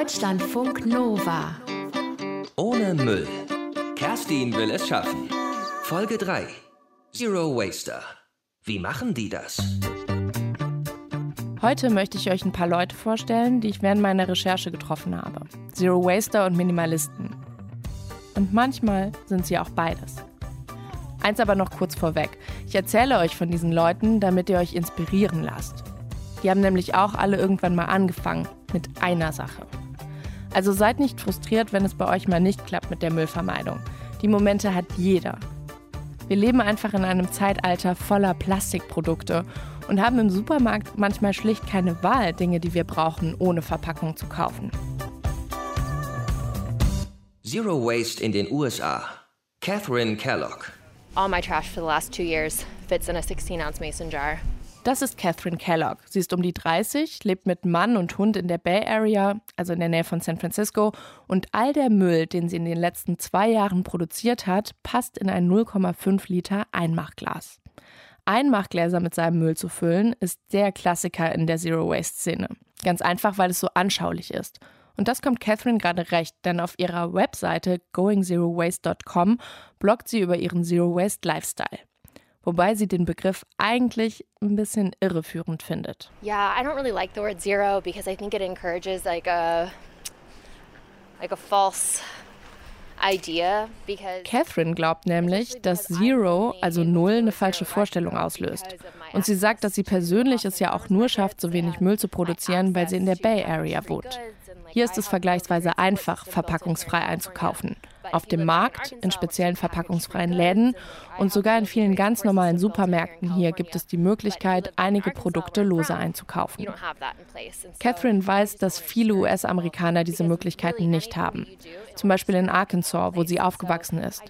Deutschlandfunk Nova. Ohne Müll. Kerstin will es schaffen. Folge 3. Zero Waster. Wie machen die das? Heute möchte ich euch ein paar Leute vorstellen, die ich während meiner Recherche getroffen habe. Zero Waster und Minimalisten. Und manchmal sind sie auch beides. Eins aber noch kurz vorweg. Ich erzähle euch von diesen Leuten, damit ihr euch inspirieren lasst. Die haben nämlich auch alle irgendwann mal angefangen mit einer Sache. Also seid nicht frustriert, wenn es bei euch mal nicht klappt mit der Müllvermeidung. Die Momente hat jeder. Wir leben einfach in einem Zeitalter voller Plastikprodukte und haben im Supermarkt manchmal schlicht keine Wahl, Dinge, die wir brauchen, ohne Verpackung zu kaufen. Zero Waste in den USA. Catherine Kellogg. All my trash for the last two years fits in a 16 ounce mason jar. Das ist Catherine Kellogg. Sie ist um die 30, lebt mit Mann und Hund in der Bay Area, also in der Nähe von San Francisco. Und all der Müll, den sie in den letzten zwei Jahren produziert hat, passt in ein 0,5 Liter Einmachglas. Einmachgläser mit seinem Müll zu füllen, ist der Klassiker in der Zero-Waste-Szene. Ganz einfach, weil es so anschaulich ist. Und das kommt Catherine gerade recht, denn auf ihrer Webseite goingzerowaste.com bloggt sie über ihren Zero-Waste-Lifestyle wobei sie den Begriff eigentlich ein bisschen irreführend findet. Yeah, I don't really like the word zero because I think it encourages like a like a false Catherine glaubt nämlich, dass Zero, also Null, eine falsche Vorstellung auslöst. Und sie sagt, dass sie persönlich es ja auch nur schafft, so wenig Müll zu produzieren, weil sie in der Bay Area wohnt. Hier ist es vergleichsweise einfach, verpackungsfrei einzukaufen. Auf dem Markt, in speziellen verpackungsfreien Läden und sogar in vielen ganz normalen Supermärkten hier gibt es die Möglichkeit, einige Produkte lose einzukaufen. Catherine weiß, dass viele US-Amerikaner diese Möglichkeiten nicht haben. Zum Beispiel in Arkansas, wo sie aufgewachsen ist.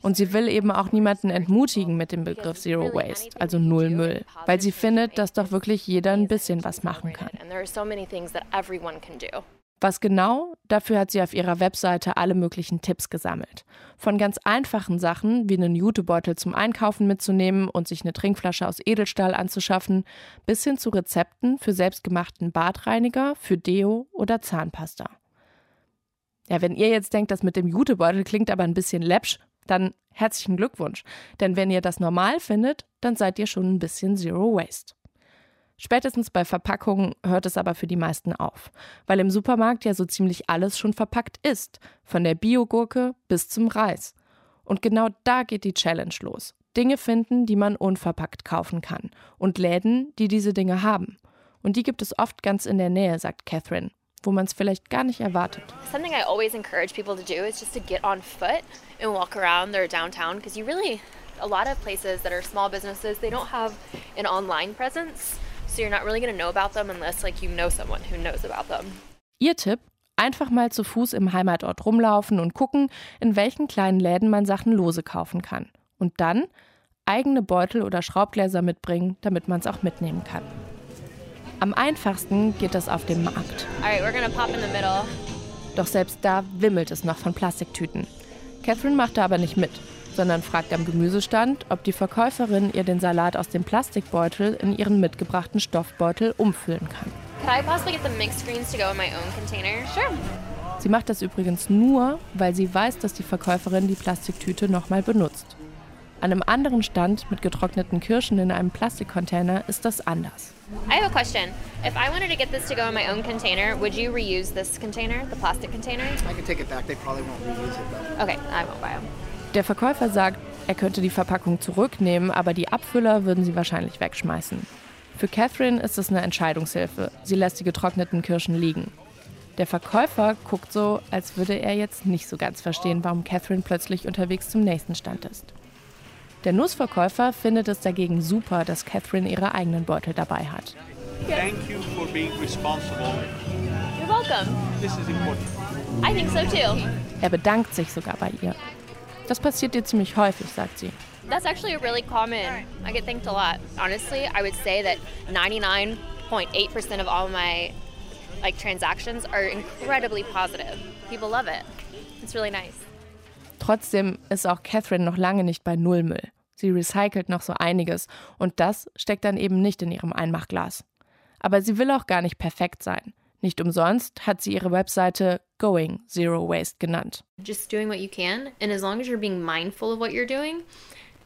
Und sie will eben auch niemanden entmutigen mit dem Begriff Zero Waste, also Null Müll, weil sie findet, dass doch wirklich jeder ein bisschen was machen kann. Was genau? Dafür hat sie auf ihrer Webseite alle möglichen Tipps gesammelt. Von ganz einfachen Sachen, wie einen Jutebeutel zum Einkaufen mitzunehmen und sich eine Trinkflasche aus Edelstahl anzuschaffen, bis hin zu Rezepten für selbstgemachten Badreiniger, für Deo oder Zahnpasta. Ja, wenn ihr jetzt denkt, das mit dem Jutebeutel klingt aber ein bisschen läppsch, dann herzlichen Glückwunsch. Denn wenn ihr das normal findet, dann seid ihr schon ein bisschen Zero Waste. Spätestens bei Verpackungen hört es aber für die meisten auf, weil im Supermarkt ja so ziemlich alles schon verpackt ist, von der Biogurke bis zum Reis. Und genau da geht die Challenge los. Dinge finden, die man unverpackt kaufen kann und Läden, die diese Dinge haben. Und die gibt es oft ganz in der Nähe, sagt Catherine, wo man es vielleicht gar nicht erwartet. Something I always encourage people to do is just to get on foot and walk around their downtown because you really a lot of places that are small businesses, they don't have an online presence. So you're not really going to know about them unless like you know someone who knows about them. Ihr Tipp? Einfach mal zu Fuß im Heimatort rumlaufen und gucken, in welchen kleinen Läden man Sachen lose kaufen kann. Und dann eigene Beutel oder Schraubgläser mitbringen, damit man es auch mitnehmen kann. Am einfachsten geht das auf dem Markt. Right, Doch selbst da wimmelt es noch von Plastiktüten. Catherine macht da aber nicht mit sondern fragt am Gemüsestand, ob die Verkäuferin ihr den Salat aus dem Plastikbeutel in ihren mitgebrachten Stoffbeutel umfüllen kann. Sie macht das übrigens nur, weil sie weiß, dass die Verkäuferin die Plastiktüte nochmal benutzt. An einem anderen Stand mit getrockneten Kirschen in einem Plastikcontainer ist das anders. I have a question. If I wanted to get this to go in my own container, would you reuse this container, the plastic container? I can take it back. They probably won't reuse it though. Okay, I won't buy them. Der Verkäufer sagt, er könnte die Verpackung zurücknehmen, aber die Abfüller würden sie wahrscheinlich wegschmeißen. Für Catherine ist es eine Entscheidungshilfe. Sie lässt die getrockneten Kirschen liegen. Der Verkäufer guckt so, als würde er jetzt nicht so ganz verstehen, warum Catherine plötzlich unterwegs zum nächsten Stand ist. Der Nussverkäufer findet es dagegen super, dass Catherine ihre eigenen Beutel dabei hat. Thank you for being responsible. You're welcome. This is important. I think so too. Er bedankt sich sogar bei ihr. Das passiert dir ziemlich häufig, sagt sie. That's actually really common. I get thanked a lot. Honestly, I would say that 99.8% of all my like transactions are incredibly positive. People love it. It's really nice. Trotzdem ist auch Catherine noch lange nicht bei Nullmüll. Sie recycelt noch so einiges und das steckt dann eben nicht in ihrem Einmachglas. Aber sie will auch gar nicht perfekt sein. Nicht umsonst hat sie ihre Webseite Going Zero Waste genannt. Just doing what you can, and as long as you're being mindful of what you're doing,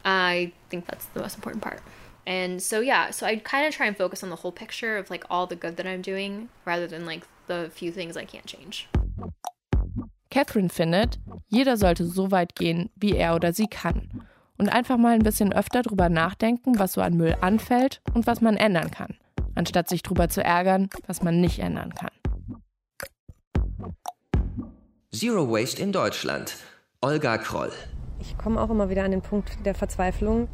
I think that's the most important part. And so yeah, so I kind of try and focus on the whole picture of like all the good that I'm doing rather than like the few things I can't change. Catherine findet, jeder sollte so weit gehen, wie er oder sie kann. Und einfach mal ein bisschen öfter drüber nachdenken, was so an Müll anfällt und was man ändern kann, anstatt sich drüber zu ärgern, was man nicht ändern kann. Zero Waste in Deutschland. Olga Kroll. Ich komme auch immer wieder an den Punkt der Verzweiflung.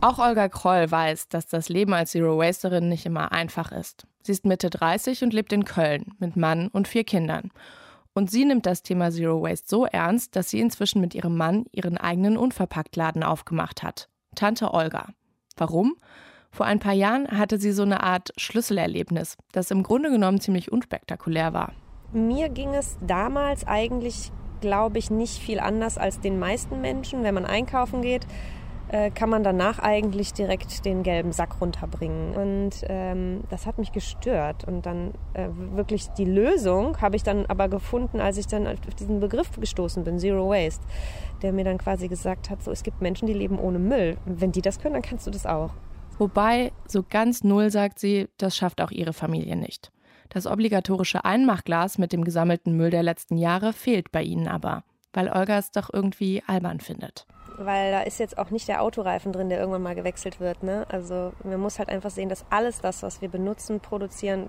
Auch Olga Kroll weiß, dass das Leben als Zero Wasterin nicht immer einfach ist. Sie ist Mitte 30 und lebt in Köln mit Mann und vier Kindern. Und sie nimmt das Thema Zero Waste so ernst, dass sie inzwischen mit ihrem Mann ihren eigenen Unverpacktladen aufgemacht hat. Tante Olga. Warum? Vor ein paar Jahren hatte sie so eine Art Schlüsselerlebnis, das im Grunde genommen ziemlich unspektakulär war. Mir ging es damals eigentlich, glaube ich, nicht viel anders als den meisten Menschen. Wenn man einkaufen geht, äh, kann man danach eigentlich direkt den gelben Sack runterbringen. Und ähm, das hat mich gestört. Und dann äh, wirklich die Lösung habe ich dann aber gefunden, als ich dann auf diesen Begriff gestoßen bin, Zero Waste, der mir dann quasi gesagt hat, so es gibt Menschen, die leben ohne Müll. Und wenn die das können, dann kannst du das auch. Wobei, so ganz null sagt sie, das schafft auch ihre Familie nicht. Das obligatorische Einmachglas mit dem gesammelten Müll der letzten Jahre fehlt bei ihnen aber, weil Olga es doch irgendwie albern findet. Weil da ist jetzt auch nicht der Autoreifen drin, der irgendwann mal gewechselt wird. Ne? Also man muss halt einfach sehen, dass alles das, was wir benutzen, produzieren,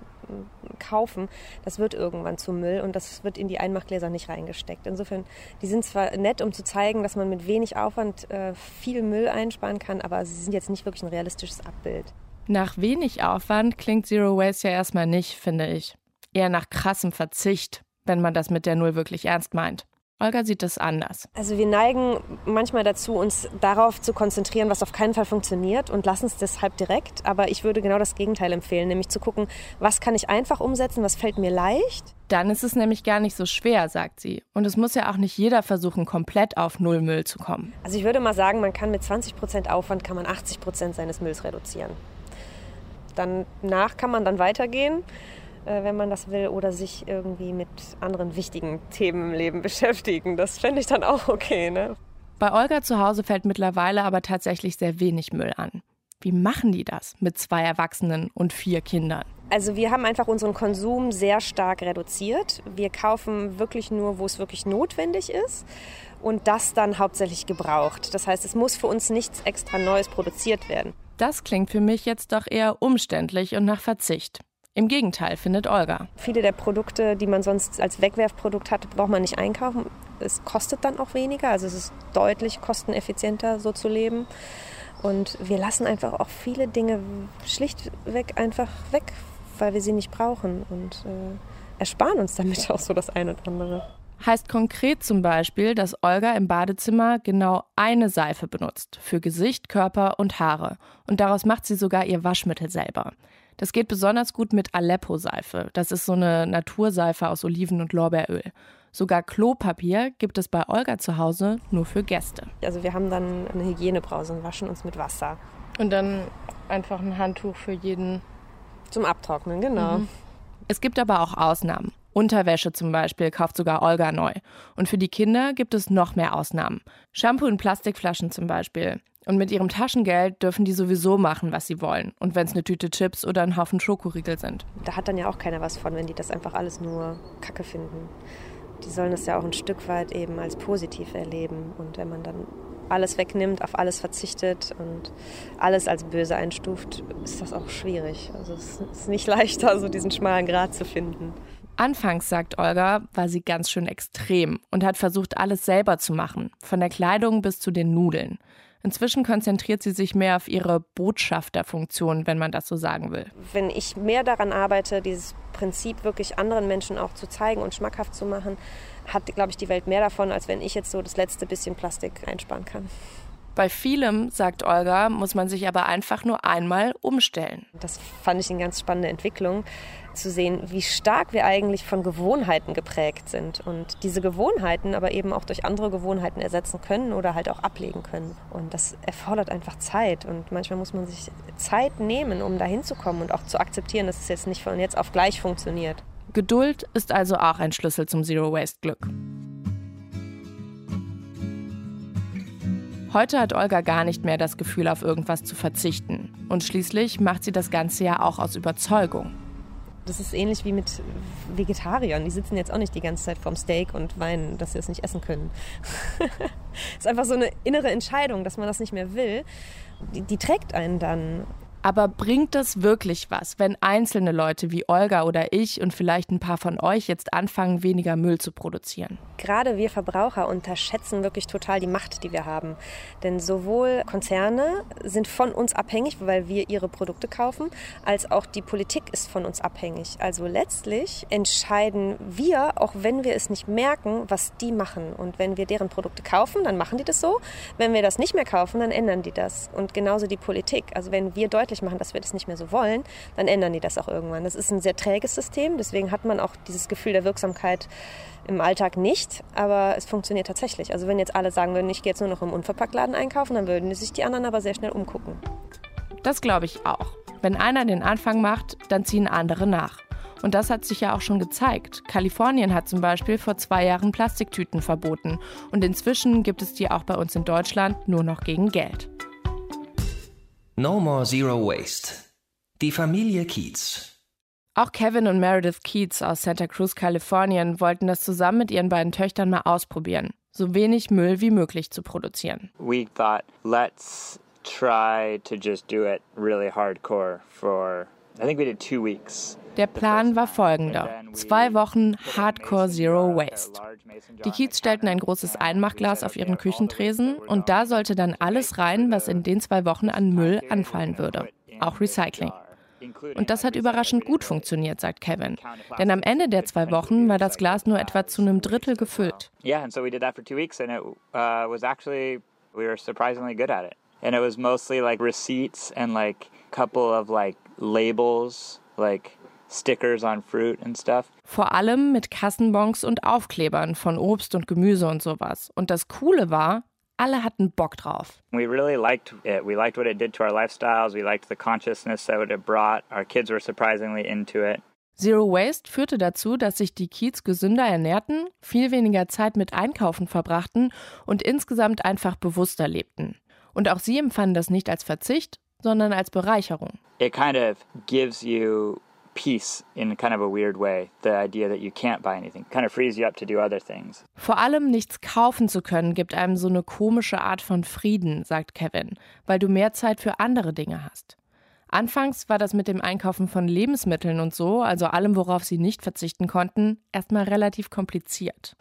kaufen, das wird irgendwann zu Müll und das wird in die Einmachgläser nicht reingesteckt. Insofern, die sind zwar nett, um zu zeigen, dass man mit wenig Aufwand äh, viel Müll einsparen kann, aber sie sind jetzt nicht wirklich ein realistisches Abbild. Nach wenig Aufwand klingt Zero Waste ja erstmal nicht, finde ich. Eher nach krassem Verzicht, wenn man das mit der Null wirklich ernst meint. Olga sieht es anders. Also wir neigen manchmal dazu, uns darauf zu konzentrieren, was auf keinen Fall funktioniert und lassen es deshalb direkt. Aber ich würde genau das Gegenteil empfehlen, nämlich zu gucken, was kann ich einfach umsetzen, was fällt mir leicht. Dann ist es nämlich gar nicht so schwer, sagt sie. Und es muss ja auch nicht jeder versuchen, komplett auf Null Müll zu kommen. Also ich würde mal sagen, man kann mit 20 Prozent Aufwand kann man 80 Prozent seines Mülls reduzieren. Danach kann man dann weitergehen wenn man das will, oder sich irgendwie mit anderen wichtigen Themen im Leben beschäftigen. Das fände ich dann auch okay. Ne? Bei Olga zu Hause fällt mittlerweile aber tatsächlich sehr wenig Müll an. Wie machen die das mit zwei Erwachsenen und vier Kindern? Also wir haben einfach unseren Konsum sehr stark reduziert. Wir kaufen wirklich nur, wo es wirklich notwendig ist und das dann hauptsächlich gebraucht. Das heißt, es muss für uns nichts extra Neues produziert werden. Das klingt für mich jetzt doch eher umständlich und nach Verzicht. Im Gegenteil, findet Olga. Viele der Produkte, die man sonst als Wegwerfprodukt hat, braucht man nicht einkaufen. Es kostet dann auch weniger, also es ist deutlich kosteneffizienter, so zu leben. Und wir lassen einfach auch viele Dinge schlichtweg einfach weg, weil wir sie nicht brauchen und äh, ersparen uns damit auch so das eine oder andere. Heißt konkret zum Beispiel, dass Olga im Badezimmer genau eine Seife benutzt für Gesicht, Körper und Haare. Und daraus macht sie sogar ihr Waschmittel selber. Das geht besonders gut mit Aleppo-Seife. Das ist so eine Naturseife aus Oliven- und Lorbeeröl. Sogar Klopapier gibt es bei Olga zu Hause nur für Gäste. Also wir haben dann eine Hygienebrause und waschen uns mit Wasser. Und dann einfach ein Handtuch für jeden. Zum Abtrocknen, genau. Mhm. Es gibt aber auch Ausnahmen. Unterwäsche zum Beispiel kauft sogar Olga neu. Und für die Kinder gibt es noch mehr Ausnahmen. Shampoo in Plastikflaschen zum Beispiel. Und mit ihrem Taschengeld dürfen die sowieso machen, was sie wollen. Und wenn es eine Tüte Chips oder ein Haufen Schokoriegel sind. Da hat dann ja auch keiner was von, wenn die das einfach alles nur Kacke finden. Die sollen das ja auch ein Stück weit eben als positiv erleben. Und wenn man dann alles wegnimmt, auf alles verzichtet und alles als böse einstuft, ist das auch schwierig. Also es ist nicht leichter, so diesen schmalen Grat zu finden. Anfangs, sagt Olga, war sie ganz schön extrem und hat versucht, alles selber zu machen, von der Kleidung bis zu den Nudeln. Inzwischen konzentriert sie sich mehr auf ihre Botschafterfunktion, wenn man das so sagen will. Wenn ich mehr daran arbeite, dieses Prinzip wirklich anderen Menschen auch zu zeigen und schmackhaft zu machen, hat, glaube ich, die Welt mehr davon, als wenn ich jetzt so das letzte bisschen Plastik einsparen kann. Bei vielem, sagt Olga, muss man sich aber einfach nur einmal umstellen. Das fand ich eine ganz spannende Entwicklung, zu sehen, wie stark wir eigentlich von Gewohnheiten geprägt sind und diese Gewohnheiten aber eben auch durch andere Gewohnheiten ersetzen können oder halt auch ablegen können. Und das erfordert einfach Zeit und manchmal muss man sich Zeit nehmen, um dahin zu kommen und auch zu akzeptieren, dass es jetzt nicht von jetzt auf gleich funktioniert. Geduld ist also auch ein Schlüssel zum Zero Heute hat Olga gar nicht mehr das Gefühl, auf irgendwas zu verzichten. Und schließlich macht sie das Ganze ja auch aus Überzeugung. Das ist ähnlich wie mit Vegetariern. Die sitzen jetzt auch nicht die ganze Zeit vorm Steak und weinen, dass sie es nicht essen können. Es ist einfach so eine innere Entscheidung, dass man das nicht mehr will. Die, die trägt einen dann. Aber bringt das wirklich was, wenn einzelne Leute wie Olga oder ich und vielleicht ein paar von euch jetzt anfangen, weniger Müll zu produzieren? Gerade wir Verbraucher unterschätzen wirklich total die Macht, die wir haben. Denn sowohl Konzerne sind von uns abhängig, weil wir ihre Produkte kaufen, als auch die Politik ist von uns abhängig. Also letztlich entscheiden wir, auch wenn wir es nicht merken, was die machen. Und wenn wir deren Produkte kaufen, dann machen die das so. Wenn wir das nicht mehr kaufen, dann ändern die das. Und genauso die Politik. Also wenn wir deutlich machen, dass wir das nicht mehr so wollen, dann ändern die das auch irgendwann. Das ist ein sehr träges System, deswegen hat man auch dieses Gefühl der Wirksamkeit im Alltag nicht, aber es funktioniert tatsächlich. Also wenn jetzt alle sagen würden, ich gehe jetzt nur noch im Unverpacktladen einkaufen, dann würden sich die anderen aber sehr schnell umgucken. Das glaube ich auch. Wenn einer den Anfang macht, dann ziehen andere nach. Und das hat sich ja auch schon gezeigt. Kalifornien hat zum Beispiel vor zwei Jahren Plastiktüten verboten. Und inzwischen gibt es die auch bei uns in Deutschland nur noch gegen Geld. No More Zero Waste. Die Familie Keats. Auch Kevin und Meredith Keats aus Santa Cruz, Kalifornien, wollten das zusammen mit ihren beiden Töchtern mal ausprobieren, so wenig Müll wie möglich zu produzieren. We thought, let's try to just do it really hardcore for, Der Plan war folgender. Zwei Wochen Hardcore Zero Waste. Die Kiez stellten ein großes Einmachglas auf ihren Küchentresen und da sollte dann alles rein, was in den zwei Wochen an Müll anfallen würde. Auch Recycling. Und das hat überraschend gut funktioniert, sagt Kevin. Denn am Ende der zwei Wochen war das Glas nur etwa zu einem Drittel gefüllt. Yeah, and so we did that for two weeks and it uh, was actually, we were surprisingly good at it. And it was mostly like receipts and like couple of like labels, like stickers on fruit and stuff. Vor allem mit Kassenbons und Aufklebern von Obst und Gemüse und sowas. Und das Coole war, alle hatten Bock drauf. We really liked it. We liked what it did to our lifestyles. We liked the consciousness that it brought. Our kids were surprisingly into it. Zero Waste führte dazu, dass sich die Kids gesünder ernährten, viel weniger Zeit mit Einkaufen verbrachten und insgesamt einfach bewusster lebten. Und auch sie empfanden das nicht als Verzicht, sondern als Bereicherung. It kind of gives you peace in kind of a weird way. The idea that you can't buy anything kind of frees you up to do other things. Vor allem nichts kaufen zu können, gibt einem so eine komische Art von Frieden, sagt Kevin, weil du mehr Zeit für andere Dinge hast. Anfangs war das mit dem Einkaufen von Lebensmitteln und so, also allem, worauf sie nicht verzichten konnten, erstmal relativ kompliziert.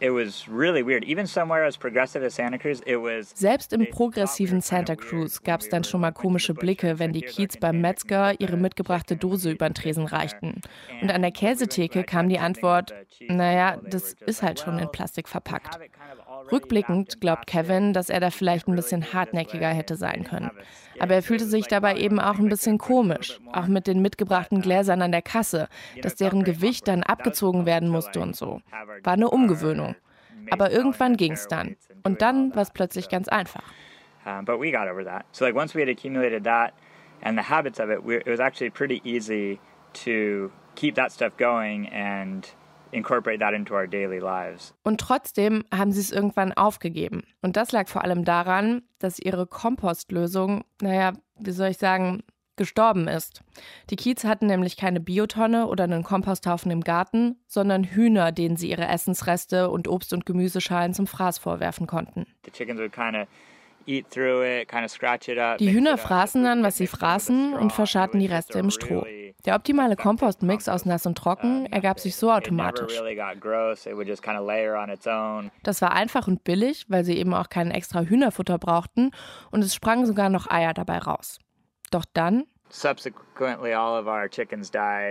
Selbst im progressiven Santa Cruz gab es dann schon mal komische Blicke, wenn die Kiez beim Metzger ihre mitgebrachte Dose über den Tresen reichten. Und an der Käsetheke kam die Antwort, naja, das ist halt schon in Plastik verpackt. Rückblickend glaubt Kevin, dass er da vielleicht ein bisschen hartnäckiger hätte sein können. Aber er fühlte sich dabei eben auch ein bisschen komisch, auch mit den mitgebrachten Gläsern an der Kasse, dass deren Gewicht dann abgezogen werden musste und so. War eine Umgewöhnung. Aber irgendwann ging es dann. Und dann war es plötzlich ganz einfach. but we got over that. So like once we had accumulated that and the habits of it, it was actually pretty easy to keep that stuff going and incorporate that into our daily lives. Und trotzdem haben sie es irgendwann aufgegeben. Und das lag vor allem daran, dass ihre Kompostlösung, naja, wie soll ich sagen, gestorben ist. Die Kiez hatten nämlich keine Biotonne oder einen Komposthaufen im Garten, sondern Hühner, denen sie ihre Essensreste und Obst- und Gemüseschalen zum Fraß vorwerfen konnten. Die Hühner fraßen dann, was sie fraßen und verscharrten die Reste im Stroh. Der optimale Kompostmix aus nass und trocken ergab sich so automatisch. Das war einfach und billig, weil sie eben auch kein extra Hühnerfutter brauchten und es sprangen sogar noch Eier dabei raus. Doch dann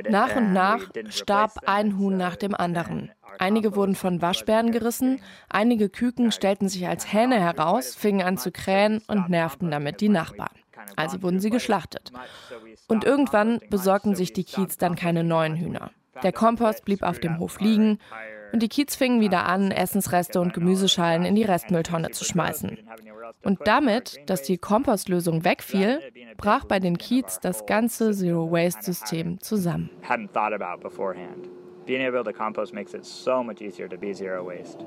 nach und nach starb ein Huhn nach dem anderen. Einige wurden von Waschbären gerissen, einige Küken stellten sich als Hähne heraus, fingen an zu krähen und nervten damit die Nachbarn. Also wurden sie geschlachtet. Und irgendwann besorgten sich die Kiez dann keine neuen Hühner. Der Kompost blieb auf dem Hof liegen und die Kiez fingen wieder an, Essensreste und Gemüseschalen in die Restmülltonne zu schmeißen. Und damit, dass die Kompostlösung wegfiel, brach bei den Kiez das ganze Zero-Waste-System zusammen. being able to compost makes it so much easier to be zero waste.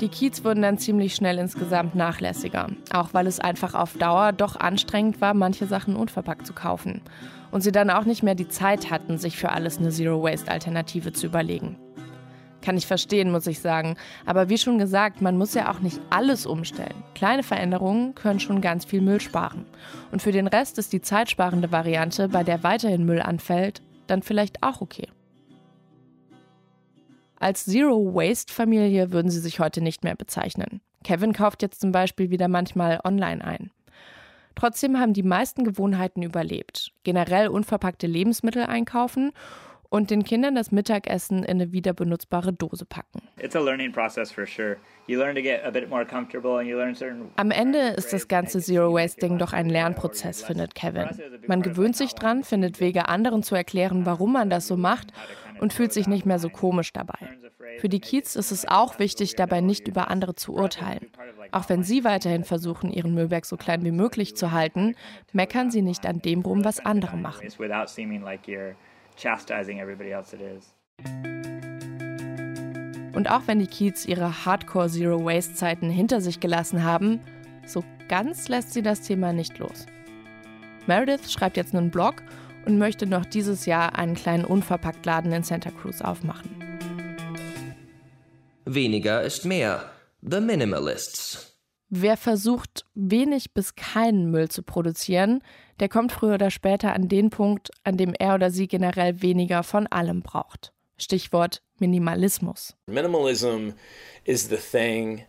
Die Kiez wurden dann ziemlich schnell insgesamt nachlässiger, auch weil es einfach auf Dauer doch anstrengend war, manche Sachen unverpackt zu kaufen. Und sie dann auch nicht mehr die Zeit hatten, sich für alles eine Zero-Waste-Alternative zu überlegen. Kann ich verstehen, muss ich sagen. Aber wie schon gesagt, man muss ja auch nicht alles umstellen. Kleine Veränderungen können schon ganz viel Müll sparen. Und für den Rest ist die zeitsparende Variante, bei der weiterhin Müll anfällt, dann vielleicht auch okay. Als Zero-Waste-Familie würden sie sich heute nicht mehr bezeichnen. Kevin kauft jetzt zum Beispiel wieder manchmal online ein. Trotzdem haben die meisten Gewohnheiten überlebt. Generell unverpackte Lebensmittel einkaufen und den Kindern das Mittagessen in eine wiederbenutzbare Dose packen. Am Ende ist das ganze Zero-Waste-Ding doch ein Lernprozess, findet Kevin. Man gewöhnt sich dran, findet Wege, anderen zu erklären, warum man das so macht und fühlt sich nicht mehr so komisch dabei. Für die Kids ist es auch wichtig, dabei nicht über andere zu urteilen. Auch wenn sie weiterhin versuchen, ihren Müllberg so klein wie möglich zu halten, meckern sie nicht an dem rum, was andere machen. Und auch wenn die Kids ihre Hardcore Zero Waste Zeiten hinter sich gelassen haben, so ganz lässt sie das Thema nicht los. Meredith schreibt jetzt einen Blog und möchte noch dieses Jahr einen kleinen Unverpacktladen in Santa Cruz aufmachen. Weniger ist mehr. The Minimalists. Wer versucht, wenig bis keinen Müll zu produzieren, der kommt früher oder später an den Punkt, an dem er oder sie generell weniger von allem braucht. Stichwort Minimalismus. Minimalism is the thing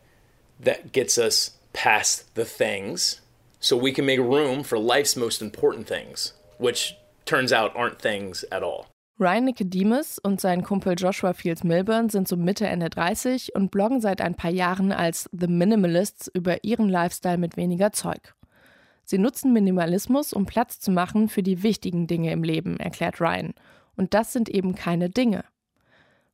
that gets us past the things so we can make room for life's most important things, which turns out aren't things at all. Ryan Nicodemus und sein Kumpel Joshua Fields Milburn sind so Mitte, Ende 30 und bloggen seit ein paar Jahren als The Minimalists über ihren Lifestyle mit weniger Zeug. Sie nutzen Minimalismus, um Platz zu machen für die wichtigen Dinge im Leben, erklärt Ryan. Und das sind eben keine Dinge.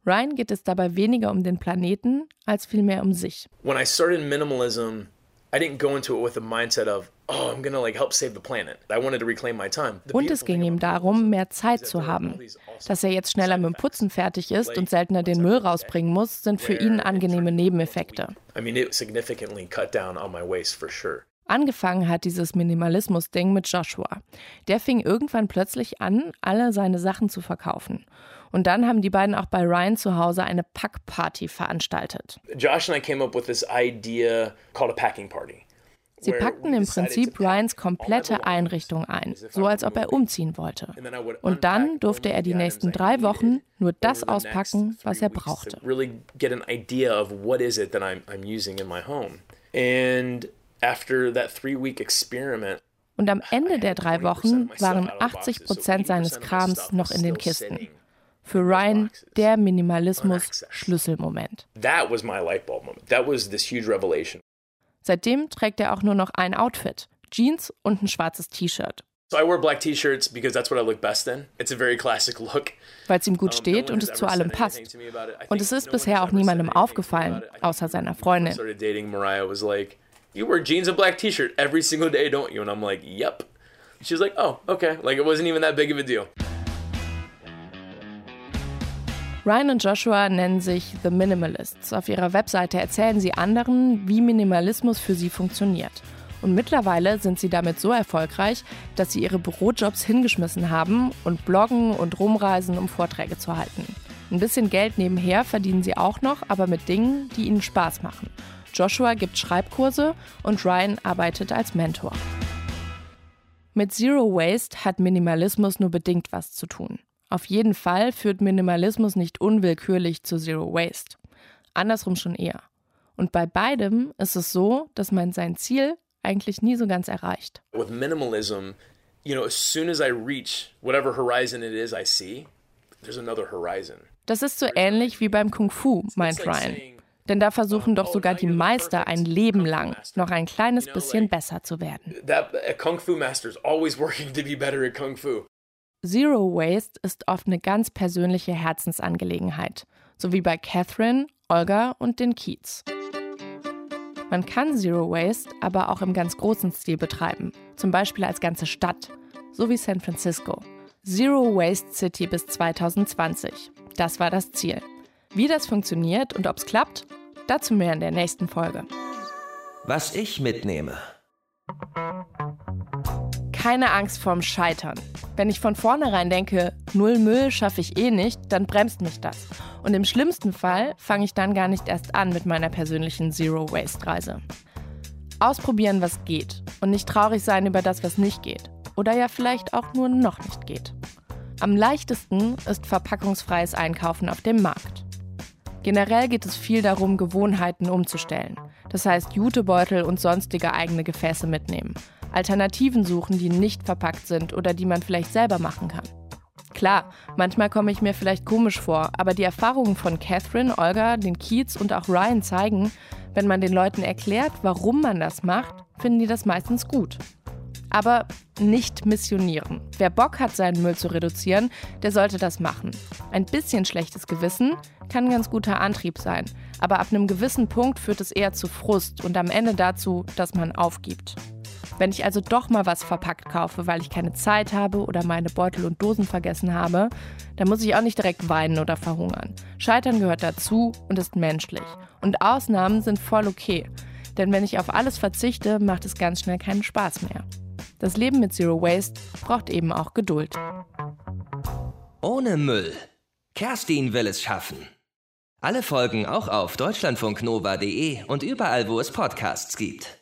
Ryan geht es dabei weniger um den Planeten als vielmehr um sich. When I started minimalism, I didn't go into it with a mindset of oh, I'm gonna like help save the planet. I wanted to reclaim my time. Und es ging ihm darum, mehr Zeit zu haben. Dass er jetzt schneller mit dem Putzen fertig ist und seltener den Müll rausbringen muss, sind für ihn angenehme Nebeneffekte. I mean, it significantly cut down on my waste for sure. Angefangen hat dieses Minimalismus-Ding mit Joshua. Der fing irgendwann plötzlich an, alle seine Sachen zu verkaufen. Und dann haben die beiden auch bei Ryan zu Hause eine Packparty veranstaltet. Josh and I came up with this idea called a packing party. Sie packten im Prinzip Ryans komplette Einrichtung ein, so als ob er umziehen wollte. Und dann durfte er die nächsten drei Wochen nur das auspacken, was er brauchte. Und am Ende der drei Wochen waren 80 Prozent seines Krams noch in den Kisten. Für Ryan der Minimalismus-Schlüsselmoment. That was my light bulb moment. That was this huge revelation. Seitdem trägt er auch nur noch ein Outfit: Jeans und ein schwarzes T-Shirt. So I wear black T-shirts because that's what I look best in. It's a very classic look. Weil es ihm gut steht und es zu allem passt. Und es ist bisher auch niemandem aufgefallen, außer seiner Freundin. You wear jeans and black T-shirt every single day, don't you? And I'm like, yep. She's like, oh, okay. Like it wasn't even that big of a deal. Ryan und Joshua nennen sich The Minimalists. Auf ihrer Webseite erzählen sie anderen, wie Minimalismus für sie funktioniert. Und mittlerweile sind sie damit so erfolgreich, dass sie ihre Bürojobs hingeschmissen haben und bloggen und rumreisen, um Vorträge zu halten. Ein bisschen Geld nebenher verdienen sie auch noch, aber mit Dingen, die ihnen Spaß machen. Joshua gibt Schreibkurse und Ryan arbeitet als Mentor. Mit Zero Waste hat Minimalismus nur bedingt was zu tun. Auf jeden Fall führt Minimalismus nicht unwillkürlich zu Zero Waste. Andersrum schon eher. Und bei beidem ist es so, dass man sein Ziel eigentlich nie so ganz erreicht. With minimalism, you know, as soon as I reach whatever horizon it is I see, there's another horizon. Das ist so ähnlich wie beim Kung Fu, meint Ryan. Denn da versuchen doch sogar die Meister ein Leben lang noch ein kleines bisschen besser zu werden. That Kung Fu master is always working to be better at Kung Fu. Zero Waste ist oft eine ganz persönliche Herzensangelegenheit, so wie bei Catherine, Olga und den Kiez. Man kann Zero Waste aber auch im ganz großen Stil betreiben, zum Beispiel als ganze Stadt, so wie San Francisco. Zero Waste City bis 2020. Das war das Ziel. Wie das funktioniert und ob es klappt, dazu mehr in der nächsten Folge. Was ich mitnehme. Keine Angst vorm Scheitern. Wenn ich von vornherein denke, null Müll schaffe ich eh nicht, dann bremst mich das. Und im schlimmsten Fall fange ich dann gar nicht erst an mit meiner persönlichen Zero Waste Reise. Ausprobieren, was geht und nicht traurig sein über das, was nicht geht. Oder ja vielleicht auch nur noch nicht geht. Am leichtesten ist verpackungsfreies Einkaufen auf dem Markt. Generell geht es viel darum, Gewohnheiten umzustellen. Das heißt, Jutebeutel und sonstige eigene Gefäße mitnehmen. Alternativen suchen, die nicht verpackt sind oder die man vielleicht selber machen kann. Klar, manchmal komme ich mir vielleicht komisch vor, aber die Erfahrungen von Catherine, Olga, den Kiez und auch Ryan zeigen, wenn man den Leuten erklärt, warum man das macht, finden die das meistens gut. Aber nicht missionieren. Wer Bock hat, seinen Müll zu reduzieren, der sollte das machen. Ein bisschen schlechtes Gewissen kann ganz guter Antrieb sein, aber ab einem gewissen Punkt führt es eher zu Frust und am Ende dazu, dass man aufgibt. Wenn ich also doch mal was verpackt kaufe, weil ich keine Zeit habe oder meine Beutel und Dosen vergessen habe, dann muss ich auch nicht direkt weinen oder verhungern. Scheitern gehört dazu und ist menschlich. Und Ausnahmen sind voll okay. Denn wenn ich auf alles verzichte, macht es ganz schnell keinen Spaß mehr. Das Leben mit Zero Waste braucht eben auch Geduld. Ohne Müll. Kerstin will es schaffen. Alle Folgen auch auf deutschlandfunknova.de und überall, wo es Podcasts gibt.